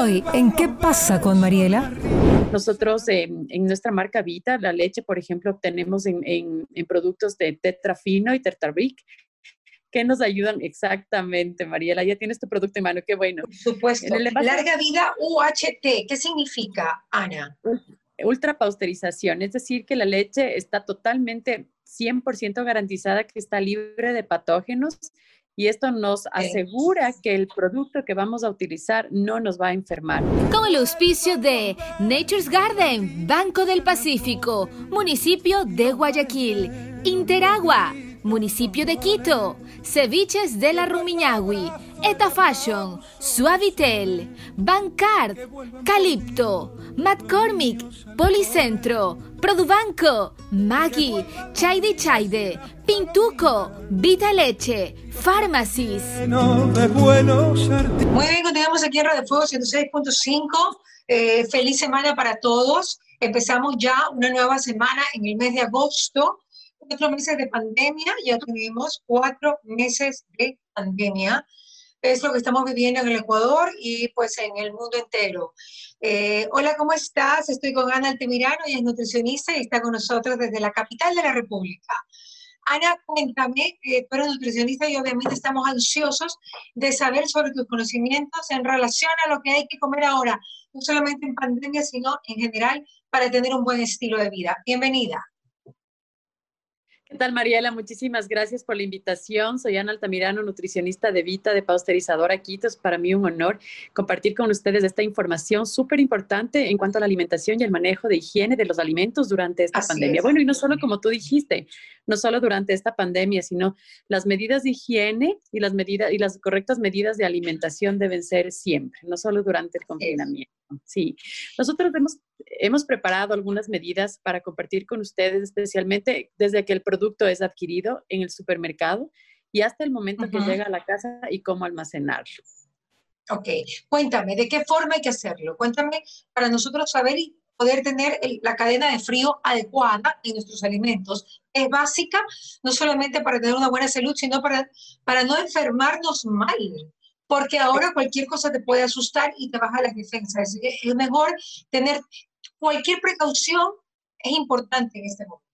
Hoy, ¿en qué pasa con Mariela? Nosotros en nuestra marca Vita, la leche, por ejemplo, obtenemos en, en, productos de Tetrafino y Tetrabric que nos ayudan exactamente, Mariela. Ya tienes tu producto en mano, qué bueno. Por supuesto. Larga vida UHT, ¿qué significa, Ana? Ultra pasteurización, es decir, que la leche está totalmente 100% garantizada que está libre de patógenos y esto nos asegura que el producto que vamos a utilizar no nos va a enfermar. Con el auspicio de Nature's Garden, Banco del Pacífico, municipio de Guayaquil, Interagua, municipio de Quito, Ceviches de la Rumiñahui, Eta Fashion, Suavitel, Bancard, Calipto, McCormick, Policentro, Produbanco, Maggi, Chaide Chaide, Pintuco, Vita Leche, Pharmacies. Muy bien, continuamos aquí en Radio Fuego 106.5. Eh, feliz semana para todos. Empezamos ya una nueva semana en el mes de agosto. Cuatro meses de pandemia, ya tenemos cuatro meses de pandemia es lo que estamos viviendo en el Ecuador y pues en el mundo entero. Eh, hola, ¿cómo estás? Estoy con Ana Altemirano, ella es nutricionista y está con nosotros desde la capital de la República. Ana, cuéntame, eh, tú eres nutricionista y obviamente estamos ansiosos de saber sobre tus conocimientos en relación a lo que hay que comer ahora, no solamente en pandemia, sino en general para tener un buen estilo de vida. Bienvenida. ¿Qué tal, Mariela? Muchísimas gracias por la invitación. Soy Ana Altamirano, nutricionista de Vita, de Pasteurizadora Quito. Es para mí un honor compartir con ustedes esta información súper importante en cuanto a la alimentación y el manejo de higiene de los alimentos durante esta pandemia. Bueno, y no solo como tú dijiste, no solo durante esta pandemia, sino las medidas de higiene y las medidas y las correctas medidas de alimentación deben ser siempre, no solo durante el confinamiento. Sí, nosotros hemos, hemos preparado algunas medidas para compartir con ustedes, especialmente desde que el producto es adquirido en el supermercado y hasta el momento que llega a la casa y cómo almacenarlo. Ok, cuéntame, ¿de qué forma hay que hacerlo? Cuéntame para nosotros saber y poder tener la cadena de frío adecuada en nuestros alimentos. Es básica no solamente para tener una buena salud, sino para, para no enfermarnos mal porque ahora cualquier cosa te puede asustar y te baja las defensas. Es mejor tener cualquier precaución, es importante en este momento.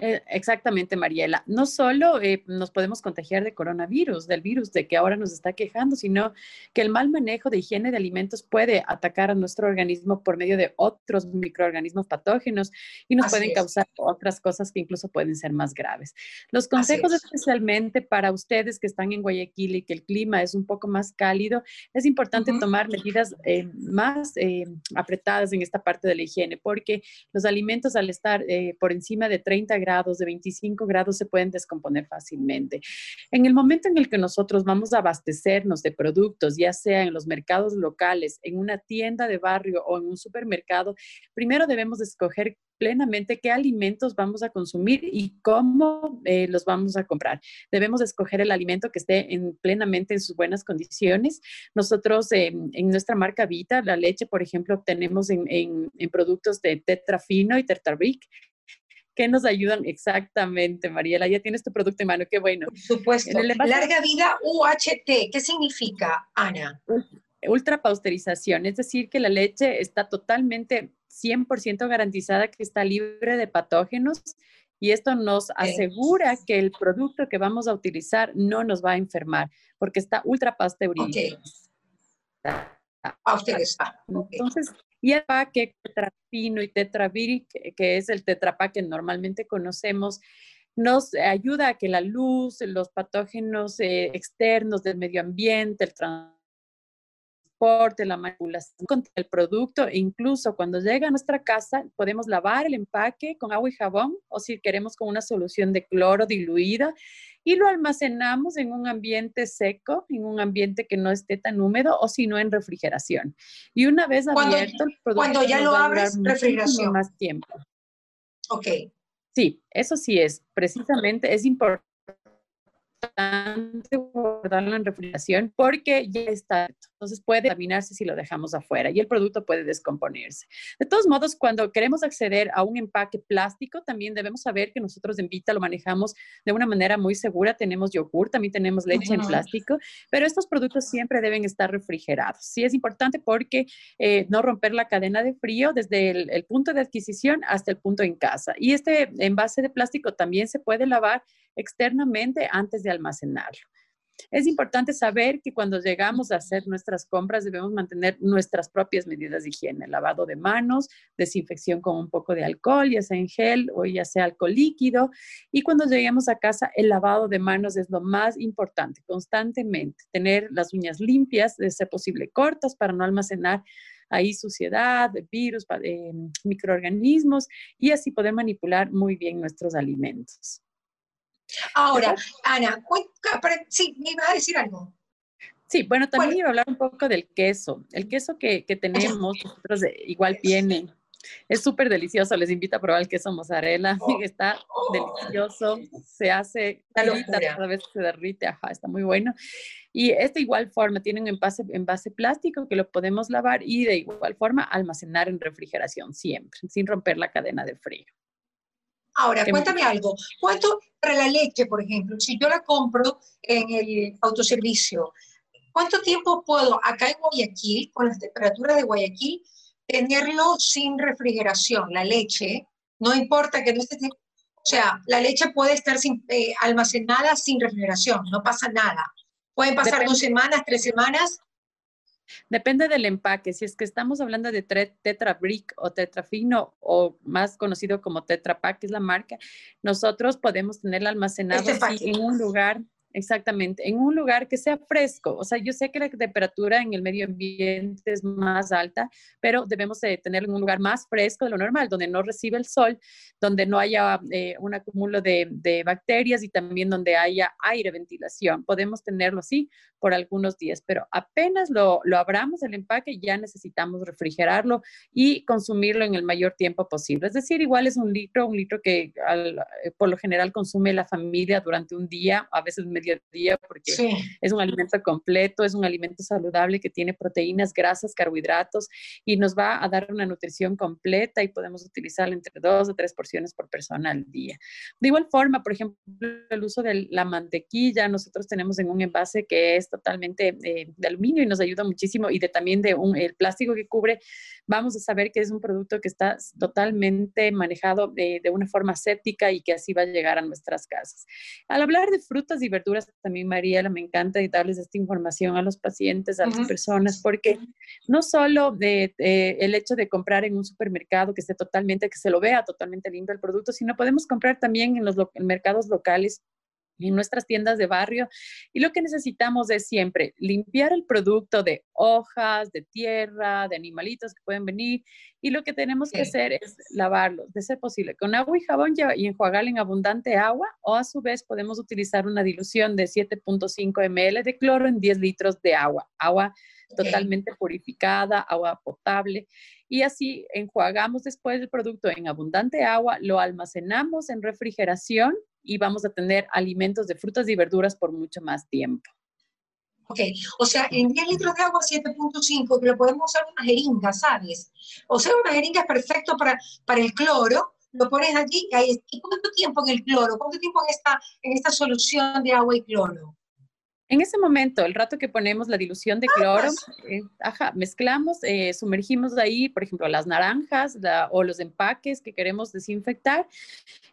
Eh, exactamente, Mariela. No solo eh, nos podemos contagiar de coronavirus, del virus de que ahora nos está quejando, sino que el mal manejo de higiene de alimentos puede atacar a nuestro organismo por medio de otros microorganismos patógenos y nos pueden causar otras cosas que incluso pueden ser más graves. Los consejos especialmente para ustedes que están en Guayaquil y que el clima es un poco más cálido, es importante tomar medidas eh, más apretadas en esta parte de la higiene, porque los alimentos al estar por encima de 30 grados, de 25 grados se pueden descomponer fácilmente. En el momento en el que nosotros vamos a abastecernos de productos, ya sea en los mercados locales, en una tienda de barrio o en un supermercado, primero debemos escoger plenamente qué alimentos vamos a consumir y cómo eh, los vamos a comprar. Debemos escoger el alimento que esté en, plenamente en sus buenas condiciones. Nosotros en nuestra marca Vita, la leche, por ejemplo, obtenemos en, en, productos de Tetrafino y Tetrabric, ¿Qué nos ayudan exactamente, Mariela? Ya tienes tu producto en mano, qué bueno. Por supuesto. Larga vida UHT, ¿qué significa, Ana? Ultra pasteurización, es decir, que la leche está totalmente 100% garantizada que está libre de patógenos y esto nos asegura que el producto que vamos a utilizar no nos va a enfermar porque está ultra pasteurizado. Entonces, y el paque tetrafino y tetraviric, que es el tetrapack que normalmente conocemos, nos ayuda a que la luz, los patógenos eh, externos del medio ambiente, el transporte, la manipulación contra el producto, e incluso cuando llega a nuestra casa podemos lavar el empaque con agua y jabón o si queremos con una solución de cloro diluida y lo almacenamos en un ambiente seco, en un ambiente que no esté tan húmedo o si no en refrigeración. Y una vez abierto el producto cuando ya lo abres, refrigeración más tiempo. Ok. Sí, eso sí es, precisamente es importante importante guardarlo en refrigeración porque ya está, entonces puede contaminarse si lo dejamos afuera y el producto puede descomponerse. De todos modos, cuando queremos acceder a un empaque plástico, también debemos saber que nosotros en Vita lo manejamos de una manera muy segura. Tenemos yogur, también tenemos leche en plástico, pero estos productos siempre deben estar refrigerados. Sí es importante porque eh, no romper la cadena de frío desde el, el punto de adquisición hasta el punto en casa. Y este envase de plástico también se puede lavar externamente antes de almacenarlo. Es importante saber que cuando llegamos a hacer nuestras compras debemos mantener nuestras propias medidas de higiene, lavado de manos, desinfección con un poco de alcohol, ya sea en gel o ya sea alcohol líquido. Y cuando lleguemos a casa, el lavado de manos es lo más importante, constantemente. Tener las uñas limpias, de ser posible cortas para no almacenar ahí suciedad, virus, eh, microorganismos y así poder manipular muy bien nuestros alimentos. Ahora, Ana, sí, me iba a decir algo. Sí, bueno, también iba a hablar un poco del queso. El queso que, que tenemos, nosotros igual viene, es súper delicioso. Les invito a probar el queso mozzarella. Oh, está oh. delicioso. Se hace cada vez que se derrite. Ajá, está muy bueno. Y esta igual forma tiene un envase, envase plástico que lo podemos lavar y de igual forma almacenar en refrigeración siempre, sin romper la cadena de frío. Ahora, cuéntame algo. ¿Cuánto para la leche, por ejemplo, si yo la compro en el autoservicio, cuánto tiempo puedo acá en Guayaquil, con las temperaturas de Guayaquil, tenerlo sin refrigeración? La leche, no importa que no esté... O sea, la leche puede estar sin, eh, almacenada sin refrigeración, no pasa nada. Pueden pasar dos semanas, tres semanas, Depende del empaque. Si es que estamos hablando de Tetra Brick o Tetra Fino o más conocido como Tetra Pak, que es la marca, nosotros podemos tenerla almacenada este en un lugar Exactamente, en un lugar que sea fresco. O sea, yo sé que la temperatura en el medio ambiente es más alta, pero debemos de tenerlo en un lugar más fresco de lo normal, donde no recibe el sol, donde no haya eh, un acúmulo de, de, bacterias y también donde haya aire, ventilación. Podemos tenerlo así por algunos días, pero apenas lo, lo abramos el empaque, ya necesitamos refrigerarlo y consumirlo en el mayor tiempo posible. Es decir, igual es un litro, un litro que eh, por lo general consume la familia durante un día, a veces día porque es un alimento completo, es un alimento saludable que tiene proteínas, grasas, carbohidratos y nos va a dar una nutrición completa y podemos utilizarlo entre dos o tres porciones por persona al día. De igual forma, por ejemplo, el uso de la mantequilla, nosotros tenemos en un envase que es totalmente eh, de aluminio y nos ayuda muchísimo y de también de un, el plástico que cubre, vamos a saber que es un producto que está totalmente manejado de, de una forma séptica y que así va a llegar a nuestras casas. Al hablar de frutas y verduras, también, Mariela, me encanta darles esta información a los pacientes, a las personas, porque no solo de, el hecho de comprar en un supermercado que esté totalmente, que se lo vea totalmente limpio el producto, sino podemos comprar también en los mercados locales en nuestras tiendas de barrio. Y lo que necesitamos es siempre limpiar el producto de hojas, de tierra, de animalitos que pueden venir. Y lo que tenemos que hacer es lavarlo, de ser posible, con agua y jabón y enjuagarlo en abundante agua. O a su vez podemos utilizar una dilución de 7.5 ml de cloro en 10 litros de agua. Agua totalmente purificada, agua potable. Y así enjuagamos después el producto en abundante agua, lo almacenamos en refrigeración y vamos a tener alimentos de frutas y verduras por mucho más tiempo. Ok, o sea, en 10 litros de agua 7.5, que lo podemos usar una jeringa, ¿sabes? O sea, una jeringa es perfecto para, para el cloro, lo pones allí, ¿y cuánto tiempo en el cloro? ¿Cuánto tiempo en esta, en esta solución de agua y cloro? En ese momento, el rato que ponemos la dilución de cloro, eh, ajá, mezclamos, eh, sumergimos ahí, por ejemplo, las naranjas o los empaques que queremos desinfectar.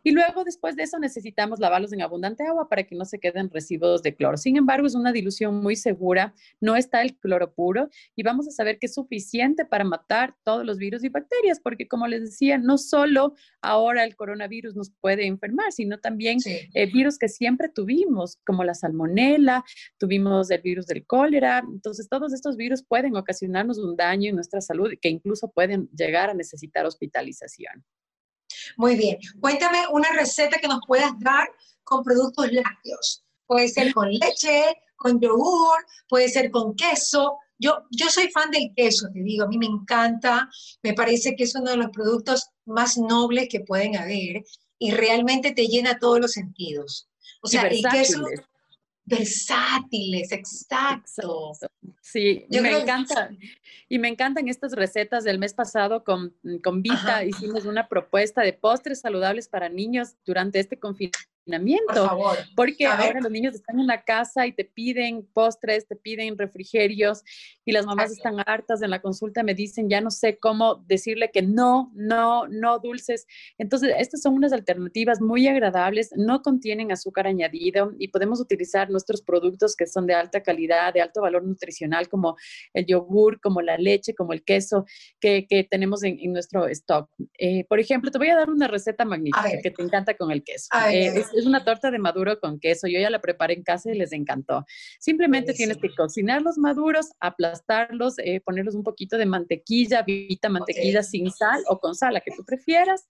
Y luego, después de eso, necesitamos lavarlos en abundante agua para que no se queden residuos de cloro. Sin embargo, es una dilución muy segura, no está el cloro puro y vamos a saber que es suficiente para matar todos los virus y bacterias, porque como les decía, no solo ahora el coronavirus nos puede enfermar, sino también eh, virus que siempre tuvimos, como la salmonela, tuvimos el virus del cólera. Entonces, todos estos virus pueden ocasionarnos un daño en nuestra salud que incluso pueden llegar a necesitar hospitalización. Muy bien. Cuéntame una receta que nos puedas dar con productos lácteos. Puede ser con leche, con yogur, puede ser con queso. Yo, yo soy fan del queso, te digo, a mí me encanta, me parece que es uno de los productos más nobles que pueden haber y realmente te llena todos los sentidos. O sea, el queso, versátiles, exacto. Sí, me encanta. Y me encantan estas recetas del mes pasado con, con Vita. Hicimos una propuesta de postres saludables para niños durante este confinamiento porque ahora los niños están en la casa y te piden postres, te piden refrigerios y las mamás están hartas en la consulta, me dicen, ya no sé cómo decirle que no, no, no dulces. Entonces, estas son unas alternativas muy agradables, no contienen azúcar añadido y podemos utilizar nuestros productos que son de alta calidad, de alto valor nutricional, como el yogur, como la leche, como el queso que, que tenemos en, nuestro stock. Eh, por ejemplo, te voy a dar una receta magnífica que te encanta con el queso. Eh, es una torta de maduro con queso. Yo ya la preparé en casa y les encantó. Simplemente tienes que cocinar los maduros, aplastarlos, eh, ponerlos un poquito de mantequilla, vita mantequilla sin sal o con sal, la que tú prefieras.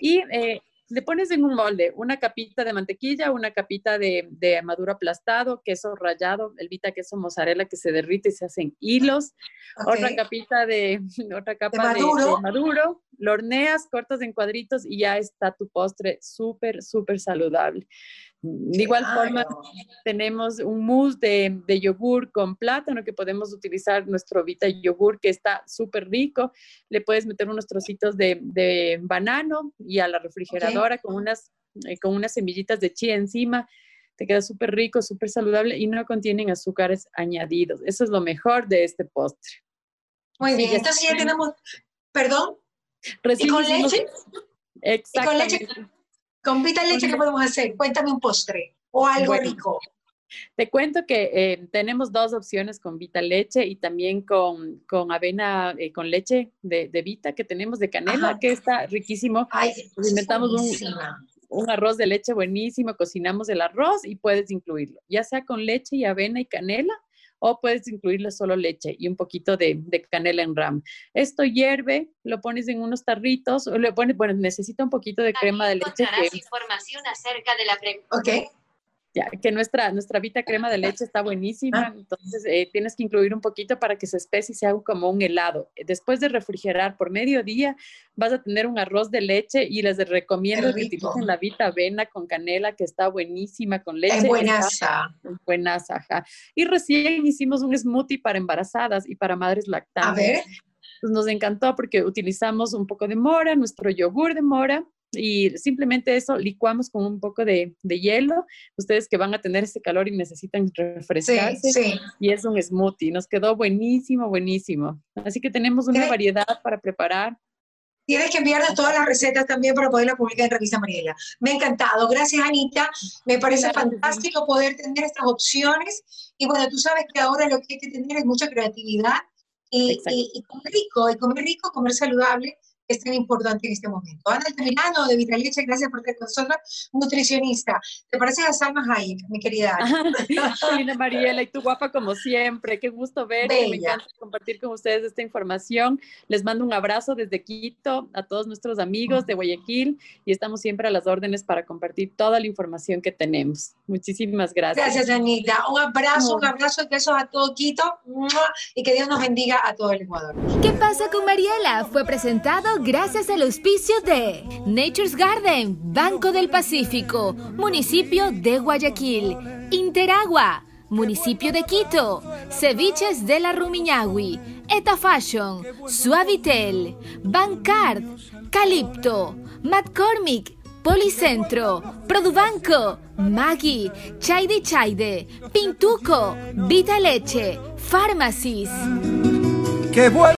Y eh, le pones en un molde una capita de mantequilla, una capita de, maduro aplastado, queso rallado, el vita queso mozzarella que se derrite y se hacen hilos, otra capita de, otra capa de maduro. lo horneas, cortas en cuadritos y ya está tu postre súper, súper saludable. De igual forma, tenemos un mousse de, de, yogur con plátano que podemos utilizar nuestro Vita yogur que está súper rico. Le puedes meter unos trocitos de, de banano y a la refrigeradora con, unas, eh, con unas semillitas de chía encima. Te queda súper rico, súper saludable y no contienen azúcares añadidos. Eso es lo mejor de este postre. Muy bien, entonces ya tenemos, perdón, ¿Y con leche? Exactamente. ¿Y con leche? Con Vita Leche, ¿qué podemos hacer? Cuéntame un postre o algo rico. Te cuento que eh, tenemos dos opciones con Vita Leche y también con, con avena, eh, con leche de, de, Vita que tenemos de canela, que está riquísimo. Ay, Inventamos un, un, arroz de leche buenísimo, cocinamos el arroz y puedes incluirlo, ya sea con leche y avena y canela o puedes incluirle solo leche y un poquito de, canela en ram. Esto hierve, lo pones en unos tarritos, o le pones, bueno, necesita un poquito de crema de leche. Que, información acerca de la Ok que nuestra, nuestra Vita crema de leche está buenísima, ah. entonces eh, tienes que incluir un poquito para que se especie y se haga como un helado. Después de refrigerar por mediodía, vas a tener un arroz de leche y les recomiendo que utilicen la Vita avena con canela, que está buenísima con leche. Es buenaza. Buenaza, ajá. Y recién hicimos un smoothie para embarazadas y para madres lactantes. A ver. Pues nos encantó porque utilizamos un poco de mora, nuestro yogur de mora, y simplemente eso licuamos con un poco de, hielo. Ustedes que van a tener ese calor y necesitan refrescarse. Y es un smoothie. Nos quedó buenísimo, buenísimo. Así que tenemos una variedad para preparar. Tienes que enviarnos todas las recetas también para poderla publicar en Revista Mariela. Me ha encantado. Gracias, Anita. Me parece fantástico poder tener estas opciones. Y bueno, tú sabes que ahora lo que hay que tener es mucha creatividad y, y comer rico, y comer rico, comer saludable es tan importante en este momento. Ana Altamirano de Vitaleche, gracias por estar con nosotros, nutricionista. ¿Te parece a Salma Hayek, mi querida Ana? Mariela, y tú guapa como siempre. Qué gusto verte. Me encanta compartir con ustedes esta información. Les mando un abrazo desde Quito a todos nuestros amigos de Guayaquil y estamos siempre a las órdenes para compartir toda la información que tenemos. Muchísimas gracias. Gracias, Anita. Un abrazo, un abrazo, besos a todo Quito y que Dios nos bendiga a todo el Ecuador. ¿Qué pasa con Mariela? Fue presentado gracias al auspicio de Nature's Garden, Banco del Pacífico, Municipio de Guayaquil, Interagua, Municipio de Quito, Ceviches de la Rumiñahui, Eta Fashion, Suavitel, Bancard, Calipto, McCormick, Policentro, Produbanco, Maggi, Chaide Chaide, Pintuco, Vita Leche, Pharmacies.